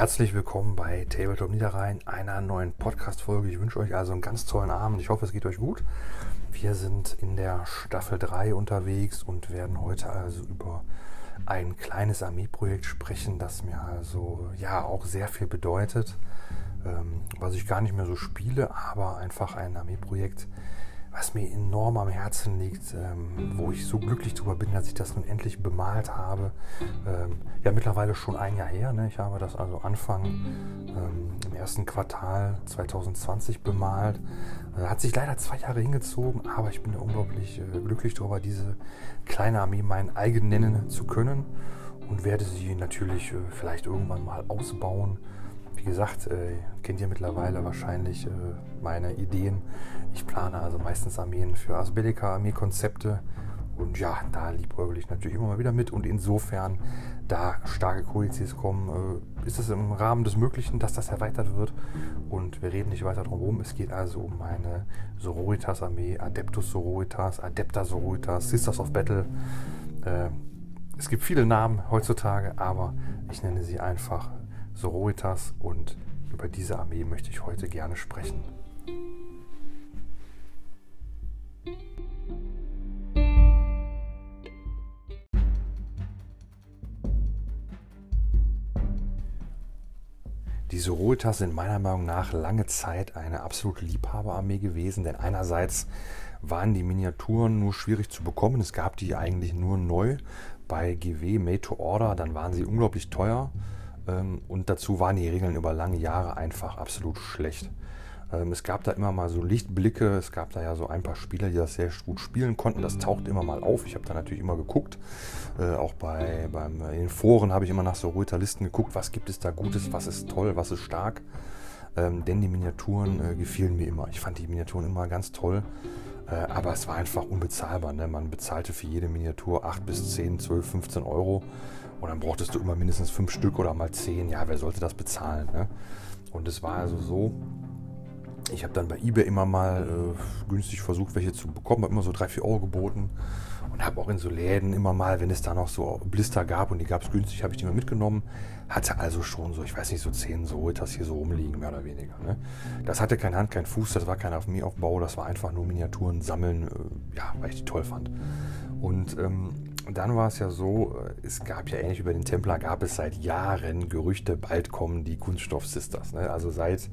herzlich willkommen bei Tabletop Niederrhein, einer neuen Podcast-Folge. Ich wünsche euch also einen ganz tollen Abend. Ich hoffe, es geht euch gut. Wir sind in der Staffel 3 unterwegs und werden heute also über ein kleines Armeeprojekt sprechen, das mir also ja auch sehr viel bedeutet, ähm, was ich gar nicht mehr so spiele, aber einfach ein Armeeprojekt, was mir enorm am Herzen liegt, ähm, wo ich so glücklich darüber bin, dass ich das nun endlich bemalt habe. Ähm, ja, mittlerweile schon ein Jahr her. Ne? Ich habe das also Anfang ähm, im ersten Quartal 2020 bemalt. Äh, hat sich leider zwei Jahre hingezogen, aber ich bin ja unglaublich äh, glücklich darüber, diese kleine Armee mein eigen nennen zu können und werde sie natürlich äh, vielleicht irgendwann mal ausbauen wie gesagt, äh, kennt ihr mittlerweile wahrscheinlich äh, meine Ideen. Ich plane also meistens Armeen für Asbellica, Armeekonzepte. Und ja, da liebäugel ich natürlich immer mal wieder mit. Und insofern, da starke Kodizes kommen, äh, ist es im Rahmen des Möglichen, dass das erweitert wird. Und wir reden nicht weiter drum herum. Es geht also um meine Sororitas-Armee, Adeptus Sororitas, Adepta Sororitas, Sisters of Battle. Äh, es gibt viele Namen heutzutage, aber ich nenne sie einfach Sororitas und über diese Armee möchte ich heute gerne sprechen. Die Sororitas sind meiner Meinung nach lange Zeit eine absolute Liebhaberarmee gewesen, denn einerseits waren die Miniaturen nur schwierig zu bekommen. Es gab die eigentlich nur neu bei GW Made to Order, dann waren sie unglaublich teuer. Ähm, und dazu waren die Regeln über lange Jahre einfach absolut schlecht. Ähm, es gab da immer mal so Lichtblicke, es gab da ja so ein paar Spieler, die das sehr gut spielen konnten. Das taucht immer mal auf. Ich habe da natürlich immer geguckt. Äh, auch bei, beim, in den Foren habe ich immer nach so Ruita-Listen geguckt, was gibt es da Gutes, was ist toll, was ist stark. Ähm, denn die Miniaturen äh, gefielen mir immer. Ich fand die Miniaturen immer ganz toll. Äh, aber es war einfach unbezahlbar. Ne? Man bezahlte für jede Miniatur 8 bis 10, 12, 15 Euro. Und dann brauchtest du immer mindestens 5 Stück oder mal 10. Ja, wer sollte das bezahlen? Ne? Und es war also so, ich habe dann bei eBay immer mal äh, günstig versucht, welche zu bekommen, habe immer so 3, 4 Euro geboten und habe auch in so Läden immer mal, wenn es da noch so Blister gab und die gab es günstig, habe ich die mal mitgenommen. Hatte also schon so, ich weiß nicht, so 10 so das hier so rumliegen, mehr oder weniger. Ne? Das hatte keine Hand, kein Fuß, das war kein Armeeaufbau, das war einfach nur Miniaturen sammeln, äh, ja, weil ich die toll fand. Und ähm, dann war es ja so, äh, es gab ja ähnlich über den Templar, gab es seit Jahren Gerüchte, bald kommen die Kunststoff-Sisters. Ne? Also seit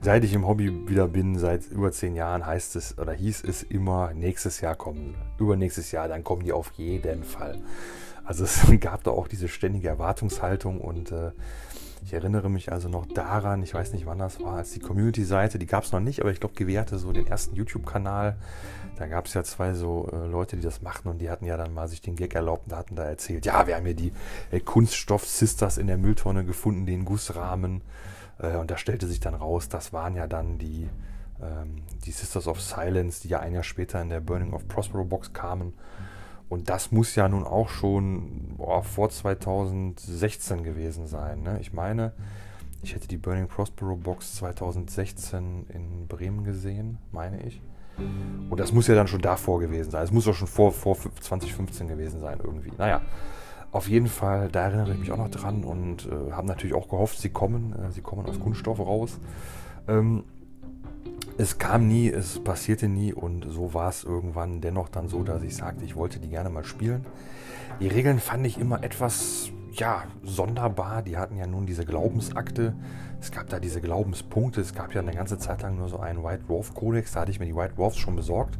seit ich im Hobby wieder bin, seit über zehn Jahren, heißt es oder hieß es immer, nächstes Jahr kommen, übernächstes Jahr, dann kommen die auf jeden Fall. Also es gab da auch diese ständige Erwartungshaltung und äh, ich erinnere mich also noch daran, ich weiß nicht wann das war, als die Community-Seite, die gab es noch nicht, aber ich glaube, GW hatte so den ersten YouTube-Kanal. Da gab es ja zwei so äh, Leute, die das machten und die hatten ja dann mal sich den Gag erlaubt und hatten da erzählt, ja, wir haben hier die äh, Kunststoff-Sisters in der Mülltonne gefunden, den Gussrahmen. Äh, und da stellte sich dann raus, das waren ja dann die, ähm, die Sisters of Silence, die ja ein Jahr später in der Burning of Prospero Box kamen. Und das muss ja nun auch schon boah, vor 2016 gewesen sein. Ne? Ich meine, ich hätte die Burning Prospero Box 2016 in Bremen gesehen, meine ich. Und das muss ja dann schon davor gewesen sein. Es muss doch schon vor, vor 2015 gewesen sein irgendwie. Naja, auf jeden Fall, da erinnere ich mich auch noch dran und äh, habe natürlich auch gehofft, sie kommen. Äh, sie kommen aus Kunststoff raus. Ähm, es kam nie, es passierte nie und so war es irgendwann dennoch dann so, dass ich sagte, ich wollte die gerne mal spielen. Die Regeln fand ich immer etwas, ja, sonderbar. Die hatten ja nun diese Glaubensakte. Es gab da diese Glaubenspunkte. Es gab ja eine ganze Zeit lang nur so einen White Dwarf Kodex. Da hatte ich mir die White Dwarfs schon besorgt.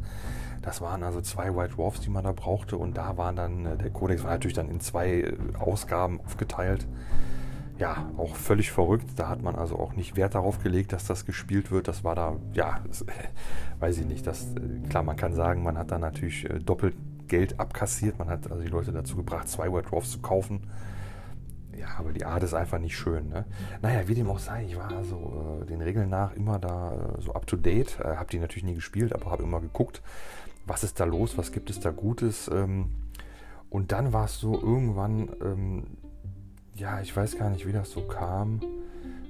Das waren also zwei White Dwarfs, die man da brauchte. Und da waren dann, äh, der Codex war natürlich dann in zwei äh, Ausgaben aufgeteilt. Ja, auch völlig verrückt. Da hat man also auch nicht Wert darauf gelegt, dass das gespielt wird. Das war da, ja, das, weiß ich nicht. Das, äh, klar, man kann sagen, man hat da natürlich doppelt Geld abkassiert. Man hat also die Leute dazu gebracht, zwei White Dwarfs zu kaufen. Ja, aber die Art ist einfach nicht schön. Ne? Naja, wie dem auch sei, ich war also äh, den Regeln nach immer da äh, so up to date. Äh, habe die natürlich nie gespielt, aber habe immer geguckt was ist da los, was gibt es da Gutes. Ähm, und dann war es so irgendwann, ähm, ja, ich weiß gar nicht, wie das so kam.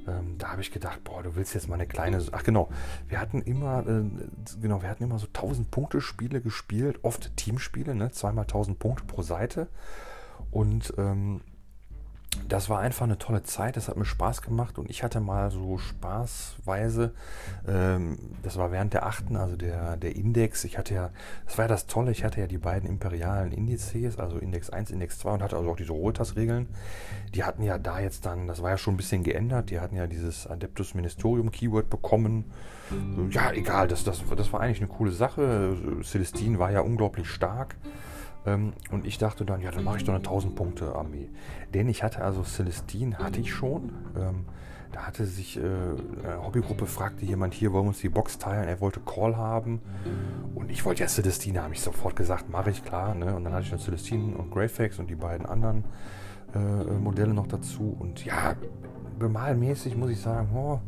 Ähm, da habe ich gedacht, boah, du willst jetzt mal eine kleine. Ach genau, wir hatten immer, äh, genau, wir hatten immer so 1000 Punkte Spiele gespielt, oft Teamspiele, ne, zweimal 1000 Punkte pro Seite. Und ähm, das war einfach eine tolle Zeit, das hat mir Spaß gemacht und ich hatte mal so spaßweise, ähm, das war während der achten, also der, der Index, ich hatte ja, das war ja das Tolle, ich hatte ja die beiden imperialen Indizes, also Index 1, Index 2 und hatte also auch diese Rotas-Regeln. Die hatten ja da jetzt dann, das war ja schon ein bisschen geändert, die hatten ja dieses Adeptus Ministerium Keyword bekommen. Ja, egal, das, das, das war eigentlich eine coole Sache. Celestine war ja unglaublich stark. Ähm, und ich dachte dann, ja, dann mache ich doch eine 1000 Punkte Armee. Denn ich hatte also Celestine, hatte ich schon. Ähm, da hatte sich äh, eine Hobbygruppe, fragte jemand hier, wollen wir uns die Box teilen? Er wollte Call haben. Und ich wollte ja Celestine, habe ich sofort gesagt, mache ich klar. Ne? Und dann hatte ich dann Celestine und Greyfax und die beiden anderen äh, Modelle noch dazu. Und ja, bemalmäßig muss ich sagen, oh,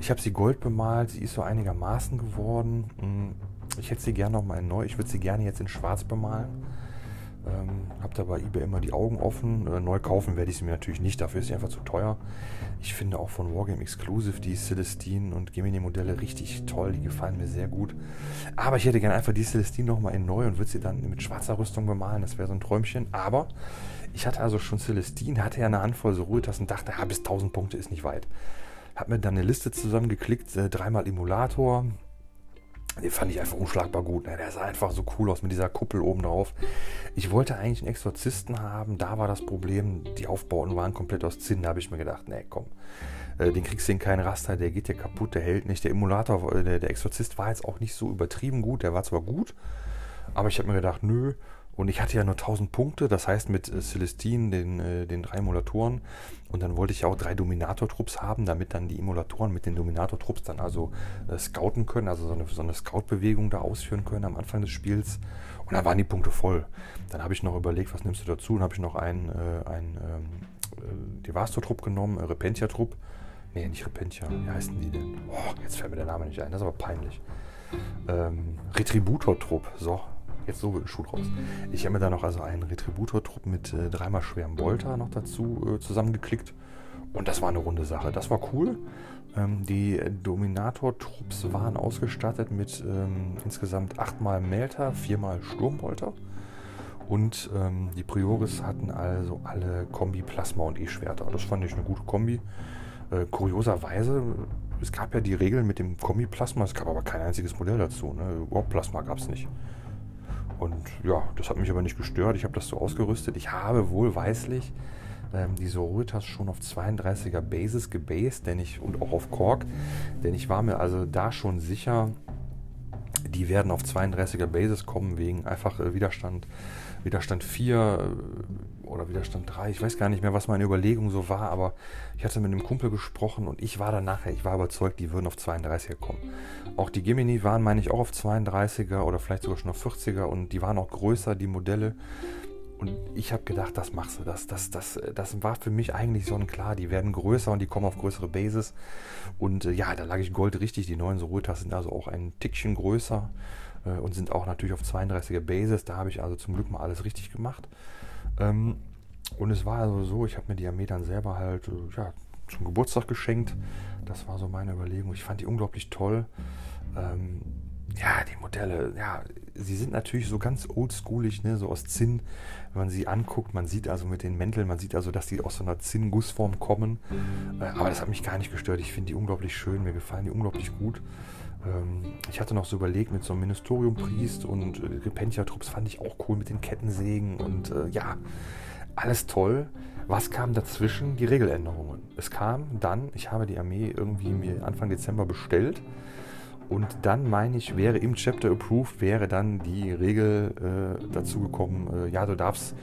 ich habe sie gold bemalt, sie ist so einigermaßen geworden. Hm, ich hätte sie gerne noch mal neu, ich würde sie gerne jetzt in schwarz bemalen. Ähm, habe da bei eBay immer die Augen offen. Äh, neu kaufen werde ich sie mir natürlich nicht, dafür ist sie einfach zu teuer. Ich finde auch von Wargame Exclusive die Celestine und Gemini Modelle richtig toll, die gefallen mir sehr gut. Aber ich hätte gerne einfach die Celestine nochmal in neu und würde sie dann mit schwarzer Rüstung bemalen, das wäre so ein Träumchen. Aber ich hatte also schon Celestine, hatte ja eine Handvoll so Ruhetas und dachte, ja, bis 1000 Punkte ist nicht weit. Habe mir dann eine Liste zusammengeklickt, äh, dreimal Emulator, den fand ich einfach unschlagbar gut. Ne? Der sah einfach so cool aus mit dieser Kuppel oben drauf. Ich wollte eigentlich einen Exorzisten haben. Da war das Problem, die Aufbauten waren komplett aus Zinn. Da habe ich mir gedacht, nee, komm, äh, den kriegst du in keinen Raster, der geht dir kaputt, der hält nicht. Der Emulator, äh, der, der Exorzist war jetzt auch nicht so übertrieben gut. Der war zwar gut, aber ich habe mir gedacht, nö, und ich hatte ja nur 1000 Punkte, das heißt mit äh, Celestine, den, äh, den drei Emulatoren. Und dann wollte ich ja auch drei Dominator-Trupps haben, damit dann die Emulatoren mit den Dominator-Trupps dann also äh, scouten können, also so eine, so eine Scout-Bewegung da ausführen können am Anfang des Spiels. Und dann waren die Punkte voll. Dann habe ich noch überlegt, was nimmst du dazu? Und habe ich noch einen, äh, einen ähm, äh, Devastor-Trupp genommen, äh, Repentia-Trupp. Nee, nicht Repentia. Wie heißen die denn? Oh, jetzt fällt mir der Name nicht ein, das ist aber peinlich. Ähm, Retributor-Trupp, so, Jetzt so wird ein Schuh draus. Ich habe mir da noch also einen Retributor-Trupp mit äh, dreimal schwerem Bolter noch dazu äh, zusammengeklickt. Und das war eine runde Sache. Das war cool. Ähm, die Dominator-Trupps waren ausgestattet mit ähm, insgesamt achtmal Melter, viermal Sturmbolter. Und ähm, die Prioris hatten also alle Kombi Plasma und E-Schwerter. Das fand ich eine gute Kombi. Äh, kurioserweise, es gab ja die Regeln mit dem Kombi Plasma, es gab aber kein einziges Modell dazu. Ne? Überhaupt Plasma gab es nicht. Und ja, das hat mich aber nicht gestört. Ich habe das so ausgerüstet. Ich habe wohlweislich ähm, die Sororitas schon auf 32er Basis gebased, denn ich, und auch auf Kork, denn ich war mir also da schon sicher, die werden auf 32er Basis kommen wegen einfach äh, Widerstand, Widerstand 4 oder Widerstand 3. Ich weiß gar nicht mehr, was meine Überlegung so war, aber ich hatte mit einem Kumpel gesprochen und ich war dann nachher, ich war überzeugt, die würden auf 32er kommen. Auch die Gemini waren, meine ich, auch auf 32er oder vielleicht sogar schon auf 40er und die waren auch größer, die Modelle. Und ich habe gedacht, das machst du. Das, das, das, das war für mich eigentlich sonnenklar. Die werden größer und die kommen auf größere Bases. Und äh, ja, da lag ich Gold richtig. Die neuen Sorultas sind also auch ein Tickchen größer äh, und sind auch natürlich auf 32er Bases. Da habe ich also zum Glück mal alles richtig gemacht. Ähm, und es war also so, ich habe mir die dann selber halt äh, ja, zum Geburtstag geschenkt. Das war so meine Überlegung. Ich fand die unglaublich toll. Ähm, ja, die Modelle, ja, sie sind natürlich so ganz oldschoolig, ne, so aus Zinn, wenn man sie anguckt. Man sieht also mit den Mänteln, man sieht also, dass die aus so einer Zinn-Gussform kommen. Äh, aber das hat mich gar nicht gestört. Ich finde die unglaublich schön, mir gefallen die unglaublich gut. Ähm, ich hatte noch so überlegt mit so einem Ministerium-Priest und äh, Repentia-Trupps fand ich auch cool mit den Kettensägen und äh, ja, alles toll. Was kam dazwischen? Die Regeländerungen. Es kam dann, ich habe die Armee irgendwie mir Anfang Dezember bestellt und dann meine ich, wäre im Chapter Approved, wäre dann die Regel äh, dazu gekommen, äh, ja, du darfst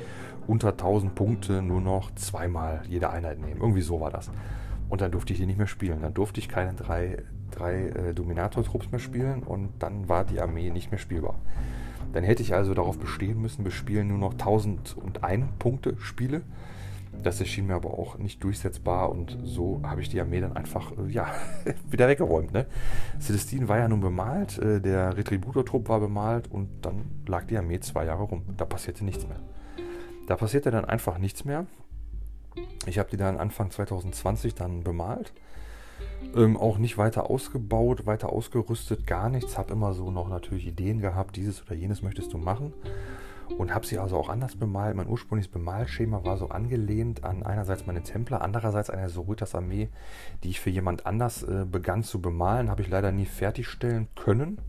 unter 1000 Punkte nur noch zweimal jede Einheit nehmen. Irgendwie so war das. Und dann durfte ich die nicht mehr spielen. Dann durfte ich keine drei drei äh, Dominator-Trupps mehr spielen und dann war die Armee nicht mehr spielbar. Dann hätte ich also darauf bestehen müssen, wir spielen nur noch 1001 Punkte Spiele. Das erschien mir aber auch nicht durchsetzbar und so habe ich die Armee dann einfach äh, ja, wieder weggeräumt. Ne? Celestine war ja nun bemalt, äh, der Retributor-Trupp war bemalt und dann lag die Armee zwei Jahre rum. Da passierte nichts mehr. Da passierte dann einfach nichts mehr. Ich habe die dann Anfang 2020 dann bemalt ähm, auch nicht weiter ausgebaut, weiter ausgerüstet, gar nichts. Habe immer so noch natürlich Ideen gehabt, dieses oder jenes möchtest du machen. Und habe sie also auch anders bemalt. Mein ursprüngliches Bemalschema war so angelehnt an einerseits meine Templer, andererseits eine Sorötas Armee, die ich für jemand anders äh, begann zu bemalen, habe ich leider nie fertigstellen können.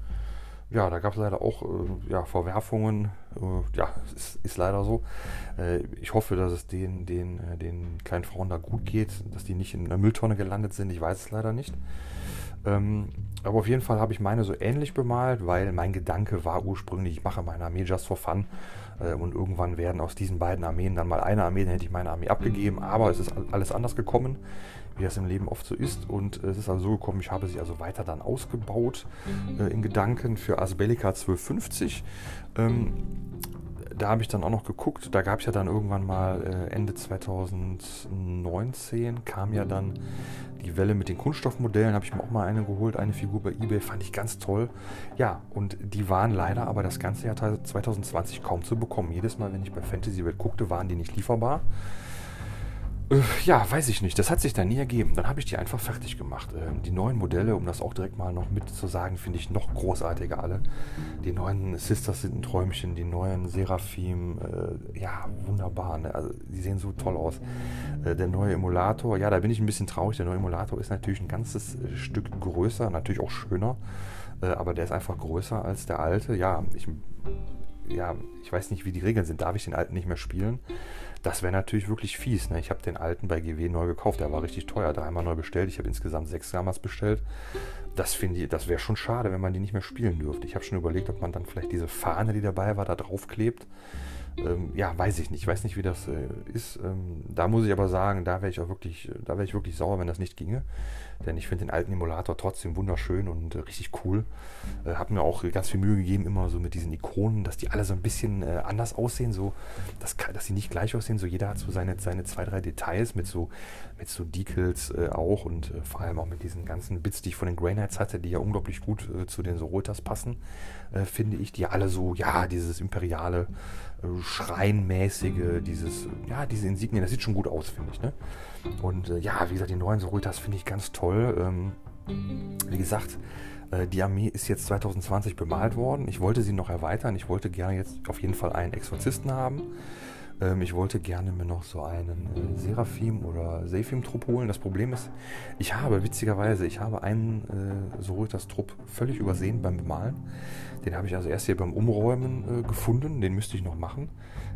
Ja, da gab es leider auch äh, ja, Verwerfungen. Äh, ja, ist, ist, leider so. Äh, ich hoffe, dass es den, den, äh, den kleinen Frauen da gut geht, dass die nicht in einer Mülltonne gelandet sind. Ich weiß es leider nicht. Ähm, aber auf jeden Fall habe ich meine so ähnlich bemalt, weil mein Gedanke war ursprünglich, ich mache meine Armee just for fun. Äh, und irgendwann werden aus diesen beiden Armeen dann mal eine Armee, dann hätte ich meine Armee abgegeben. Aber es ist alles anders gekommen, wie das im Leben oft so ist. Und es ist also so gekommen, ich habe sie also weiter dann ausgebaut äh, in Gedanken für Asbellica 1250. Ähm, da habe ich dann auch noch geguckt. Da gab es ja dann irgendwann mal äh, Ende 2019 kam ja dann die Welle mit den Kunststoffmodellen. Habe ich mir auch mal eine geholt, eine Figur bei eBay, fand ich ganz toll. Ja, und die waren leider aber das ganze Jahr 2020 kaum zu bekommen. Jedes Mal, wenn ich bei Fantasy Welt guckte, waren die nicht lieferbar. Äh, ja, weiß ich nicht. Das hat sich dann nie ergeben. Dann habe ich die einfach fertig gemacht. Ähm, die neuen Modelle, um das auch direkt mal noch mit zu sagen, finde ich noch großartiger alle. Die neuen Sisters sind ein Träumchen, die neuen Seraphim, äh, ja, wunderbar. Ne? Also, die sehen so toll aus. Äh, der neue Emulator, ja, da bin ich ein bisschen traurig. Der neue Emulator ist natürlich ein ganzes Stück größer, natürlich auch schöner. Aber der ist einfach größer als der alte. Ja, ich, ja, ich weiß nicht, wie die Regeln sind. Darf ich den alten nicht mehr spielen? Das wäre natürlich wirklich fies. Ne? Ich habe den alten bei GW neu gekauft. Der war richtig teuer. Dreimal neu bestellt. Ich habe insgesamt sechs damals bestellt. Das finde ich, das wäre schon schade, wenn man die nicht mehr spielen dürfte. Ich habe schon überlegt, ob man dann vielleicht diese Fahne, die dabei war, da draufklebt. Ähm, ja, weiß ich nicht. Ich weiß nicht, wie das äh, ist. Ähm, da muss ich aber sagen, da wäre ich auch wirklich, da wäre ich wirklich sauer, wenn das nicht ginge. Denn ich finde den alten Emulator trotzdem wunderschön und äh, richtig cool. Äh, habe mir auch ganz viel Mühe gegeben, immer so mit diesen Ikonen, dass die alle so ein bisschen äh, anders aussehen, so dass, dass sie nicht gleich aussehen. So jeder hat so seine, seine zwei, drei Details mit so, mit so Decals äh, auch und äh, vor allem auch mit diesen ganzen Bits, die ich von den Grey Knights hatte, die ja unglaublich gut zu den Sorotas passen, finde ich, die alle so, ja, dieses imperiale, Schreinmäßige, dieses, ja, diese Insignien, das sieht schon gut aus, finde ich, ne? Und äh, ja, wie gesagt, die neuen Soritas finde ich ganz toll. Ähm, wie gesagt, äh, die Armee ist jetzt 2020 bemalt worden. Ich wollte sie noch erweitern. Ich wollte gerne jetzt auf jeden Fall einen Exorzisten haben. Ähm, ich wollte gerne mir noch so einen äh, Seraphim oder Sephim-Trupp holen. Das Problem ist, ich habe, witzigerweise, ich habe einen äh, Soritas-Trupp völlig übersehen beim Bemalen. Den habe ich also erst hier beim Umräumen äh, gefunden. Den müsste ich noch machen.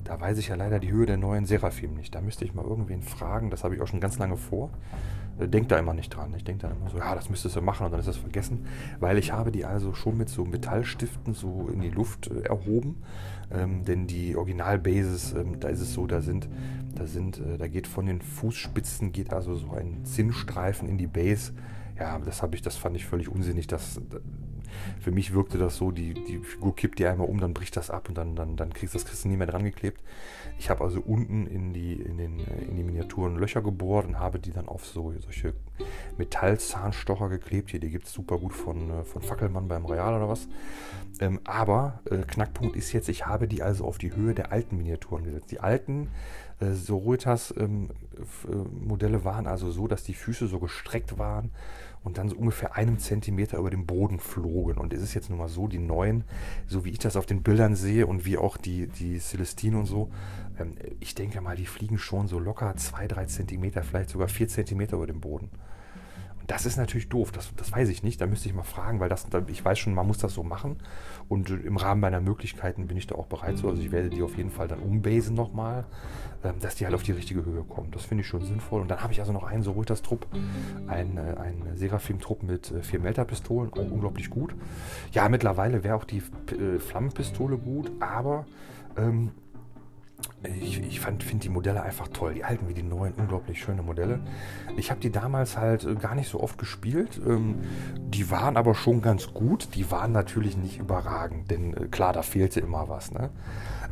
Da weiß ich ja leider die Höhe der neuen Seraphim nicht. Da müsste ich mal irgendwen fragen. Das habe ich auch schon ganz lange vor. Äh, denk da immer nicht dran. Ich denke dann immer so, ja, das müsstest du machen und dann ist das vergessen. Weil ich habe die also schon mit so Metallstiften so in die Luft äh, erhoben. Ähm, denn die Originalbases, ähm, da ist es so, da sind, da sind, äh, da geht von den Fußspitzen geht also so ein Zinnstreifen in die Base. Ja, das habe ich, das fand ich völlig unsinnig. Das, für mich wirkte das so, die, die Figur kippt die einmal um, dann bricht das ab und dann, dann, dann kriegst du das du nie mehr dran geklebt. Ich habe also unten in die, in, den, in die Miniaturen Löcher gebohrt und habe die dann auf so solche Metallzahnstocher geklebt. Hier, die gibt es super gut von, äh, von Fackelmann beim Real oder was. Ähm, aber äh, Knackpunkt ist jetzt, ich habe die also auf die Höhe der alten Miniaturen gesetzt. Die alten äh, Sorotas ähm, äh, Modelle waren also so, dass die Füße so gestreckt waren und dann so ungefähr einem Zentimeter über dem Boden flogen. Und es ist jetzt nun mal so, die neuen, so wie ich das auf den Bildern sehe und wie auch die, die Celestine und so, ähm, ich denke mal, die fliegen schon so locker zwei, drei Zentimeter, vielleicht sogar vier Zentimeter über dem Boden. Das ist natürlich doof, das, das weiß ich nicht. Da müsste ich mal fragen, weil das, ich weiß schon, man muss das so machen. Und im Rahmen meiner Möglichkeiten bin ich da auch bereit zu. Also ich werde die auf jeden Fall dann umbasen nochmal, ähm, dass die halt auf die richtige Höhe kommen. Das finde ich schon sinnvoll. Und dann habe ich also noch einen Sorotas-Trupp, einen, äh, einen Seraphim-Trupp mit äh, vier Melter-Pistolen, auch unglaublich gut. Ja, mittlerweile wäre auch die äh, Flammenpistole gut, aber ähm, ich, ich finde die Modelle einfach toll. Die alten wie die neuen, unglaublich schöne Modelle. Ich habe die damals halt äh, gar nicht so oft gespielt. Ähm, die waren aber schon ganz gut. Die waren natürlich nicht überragend, denn äh, klar, da fehlte immer was. Ne?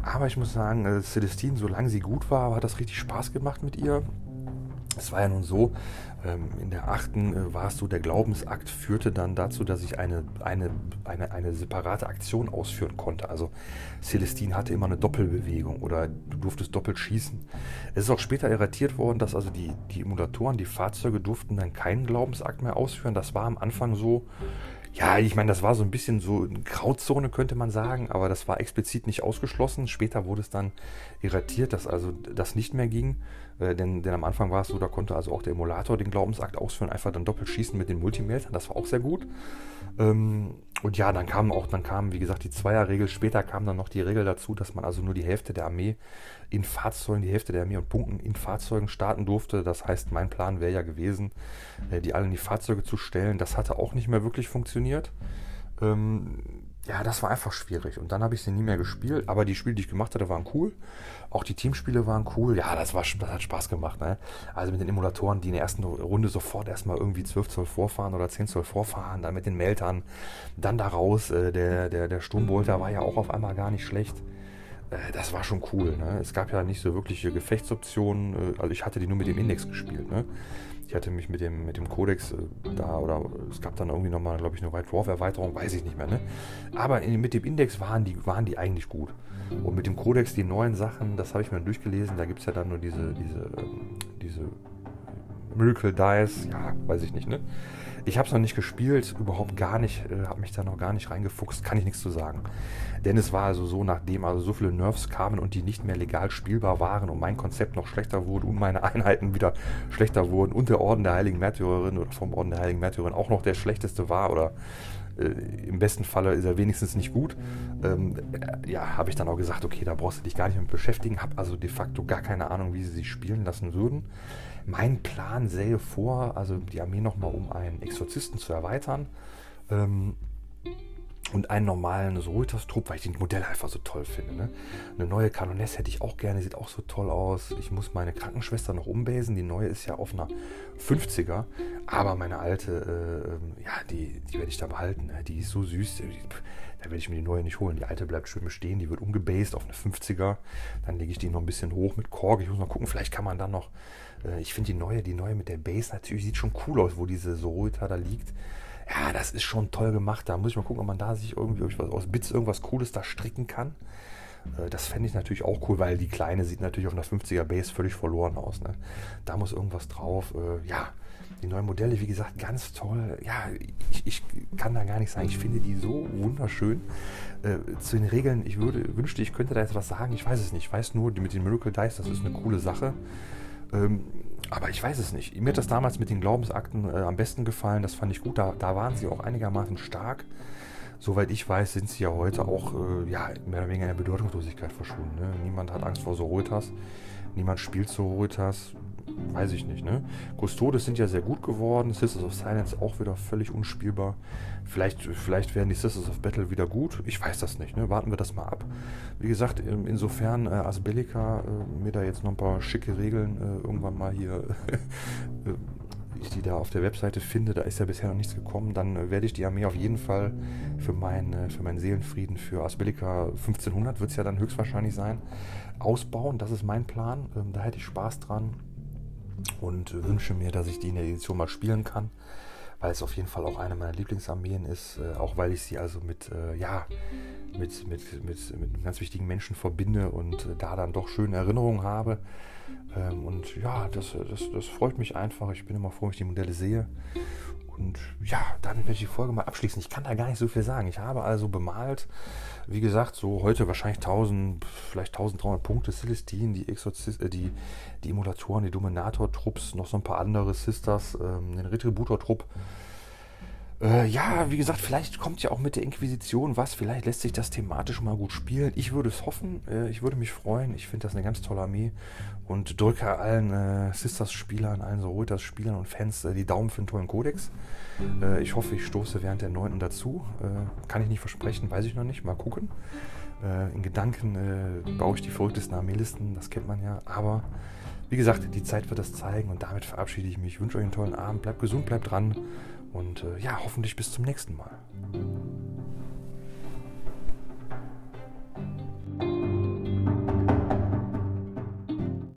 Aber ich muss sagen, äh, Celestine, solange sie gut war, hat das richtig Spaß gemacht mit ihr. Es war ja nun so, in der achten war es so, der Glaubensakt führte dann dazu, dass ich eine, eine, eine, eine separate Aktion ausführen konnte. Also Celestine hatte immer eine Doppelbewegung oder du durftest doppelt schießen. Es ist auch später irratiert worden, dass also die, die Emulatoren, die Fahrzeuge durften dann keinen Glaubensakt mehr ausführen. Das war am Anfang so, Ja, ich meine, das war so ein bisschen so eine Grauzone, könnte man sagen, aber das war explizit nicht ausgeschlossen. Später wurde es dann irratiert, dass also das nicht mehr ging. Äh, denn, denn am Anfang war es so, da konnte also auch der Emulator den Glaubensakt ausführen, einfach dann doppelt schießen mit den Multimeltern. Das war auch sehr gut. Ähm, und ja, dann kam auch, dann kam, wie gesagt, die Zweierregel. Später kam dann noch die Regel dazu, dass man also nur die Hälfte der Armee in Fahrzeugen, die Hälfte der Armee und Punkten in Fahrzeugen starten durfte. Das heißt, mein Plan wäre ja gewesen, äh, die alle in die Fahrzeuge zu stellen. Das hatte auch nicht mehr wirklich funktioniert. Ähm, ja, das war einfach schwierig. Und dann habe ich sie nie mehr gespielt. Aber die Spiele, die ich gemacht hatte, waren cool. Auch die Teamspiele waren cool. Ja, das, war, das hat Spaß gemacht. Ne? Also mit den Emulatoren, die in der ersten Runde sofort erstmal irgendwie 12 Zoll vorfahren oder 10 Zoll vorfahren. Dann mit den Meltern. Dann da raus. Äh, der, der, der Sturmbolter war ja auch auf einmal gar nicht schlecht. Äh, das war schon cool. Ne? Es gab ja nicht so wirkliche Gefechtsoptionen. Äh, also ich hatte die nur mit dem Index gespielt. Ne? Ich hatte mich mit dem, mit dem Codex äh, da, oder es gab dann irgendwie nochmal, glaube ich, eine White Dwarf Erweiterung, weiß ich nicht mehr. Ne? Aber in, mit dem Index waren die, waren die eigentlich gut. Und mit dem Codex, die neuen Sachen, das habe ich mir durchgelesen, da gibt es ja dann nur diese, diese, ähm, diese Miracle Dice, ja, weiß ich nicht, ne? Ich habe es noch nicht gespielt, überhaupt gar nicht, äh, habe mich da noch gar nicht reingefuchst, kann ich nichts zu sagen. Denn es war also so, nachdem also so viele Nerfs kamen und die nicht mehr legal spielbar waren und mein Konzept noch schlechter wurde und meine Einheiten wieder schlechter wurden und der Orden der Heiligen Märtyrerin oder vom Orden der Heiligen Märtyrerin auch noch der schlechteste war oder im besten Falle ist er wenigstens nicht gut, ähm, äh, ja, habe ich dann auch gesagt, okay, da brauchst du dich gar nicht mit beschäftigen, habe also de facto gar keine Ahnung, wie sie sich spielen lassen würden. Mein Plan sähe vor, also die Armee nochmal um einen Exorzisten zu erweitern. Ähm, und einen normalen Sororitas-Trupp, weil ich den Modell einfach so toll finde. Ne? Eine neue Kanoness hätte ich auch gerne, sieht auch so toll aus. Ich muss meine Krankenschwester noch umbasen. Die neue ist ja auf einer 50er, aber meine alte, äh, ähm, ja, die, die werde ich da behalten. Ne? Die ist so süß. Da werde ich mir die neue nicht holen. Die alte bleibt schön bestehen. Die wird umgebased auf eine 50er. Dann lege ich die noch ein bisschen hoch mit Korg. Ich muss mal gucken, vielleicht kann man dann noch. Äh, ich finde die neue, die neue mit der Base natürlich sieht schon cool aus, wo diese Sororita da liegt ja, das ist schon toll gemacht. Da muss ich mal gucken, ob man da sich irgendwie ob ich was aus Bits irgendwas Cooles da stricken kann. Äh, das fände ich natürlich auch cool, weil die kleine sieht natürlich auf einer 50er Base völlig verloren aus. Ne? Da muss irgendwas drauf. Äh, ja, die neuen Modelle, wie gesagt, ganz toll. Ja, ich, ich, kann da gar nicht sagen. Ich finde die so wunderschön. Äh, zu den Regeln, ich würde, wünschte, ich könnte da jetzt was sagen. Ich weiß es nicht. Ich weiß nur, die mit den Miracle Dice, das ist eine coole Sache. Ähm, aber ich weiß es nicht. Mir hat das damals mit den Glaubensakten äh, am besten gefallen. Das fand ich gut. Da, da waren sie auch einigermaßen stark. Soweit ich weiß, sind sie ja heute auch äh, ja, mehr oder weniger in der Bedeutungslosigkeit verschwunden. Ne? Niemand hat Angst vor Sororitas. Niemand spielt Sororitas weiß ich nicht, ne? Custodes sind ja sehr gut geworden, Sisters of Silence auch wieder völlig unspielbar. Vielleicht, vielleicht werden die Sisters of Battle wieder gut, ich weiß das nicht, ne? Warten wir das mal ab. Wie gesagt, insofern äh, Asbellica äh, mir da jetzt noch ein paar schicke Regeln äh, irgendwann mal hier äh, ich die da auf der Webseite finde, da ist ja bisher noch nichts gekommen, dann äh, werde ich die Armee auf jeden Fall für, mein, äh, für meinen Seelenfrieden, für Asbellica 1500 wird es ja dann höchstwahrscheinlich sein, ausbauen. Das ist mein Plan. Ähm, da hätte ich Spaß dran und wünsche mir, dass ich die in der Edition mal spielen kann, weil es auf jeden Fall auch eine meiner Lieblingsarmeen ist, äh, auch weil ich sie also mit, äh, ja, mit, mit, mit, mit ganz wichtigen Menschen verbinde und äh, da dann doch schöne Erinnerungen habe. Ähm, und ja, das, das, das freut mich einfach. Ich bin immer froh, wenn ich die Modelle sehe. Und ja, damit werde ich die Folge mal abschließen. Ich kann da gar nicht so viel sagen. Ich habe also bemalt, wie gesagt, so heute wahrscheinlich 1000, vielleicht 1300 Punkte Celestine, die, Exorzist, äh, die, die Emulatoren, die Dominator-Trupps, noch so ein paar andere Sisters, ähm, den Retributor-Trupp. Äh, ja, wie gesagt, vielleicht kommt ja auch mit der Inquisition was. Vielleicht lässt sich das thematisch mal gut spielen. Ich würde es hoffen. Äh, ich würde mich freuen. Ich finde das eine ganz tolle Armee. Und drücke allen äh, Sisters-Spielern, allen Sororitas-Spielern und Fans äh, die Daumen für einen tollen Kodex. Äh, ich hoffe, ich stoße während der 9. dazu. Äh, kann ich nicht versprechen, weiß ich noch nicht. Mal gucken. in Gedanken baue ich die verrücktesten Armeelisten. Das kennt man ja. Aber wie gesagt, die Zeit wird das zeigen. Und damit verabschiede ich mich. Ich wünsche euch einen tollen Abend. Bleibt gesund, bleibt dran. Und äh, ja, hoffentlich bis zum nächsten Mal.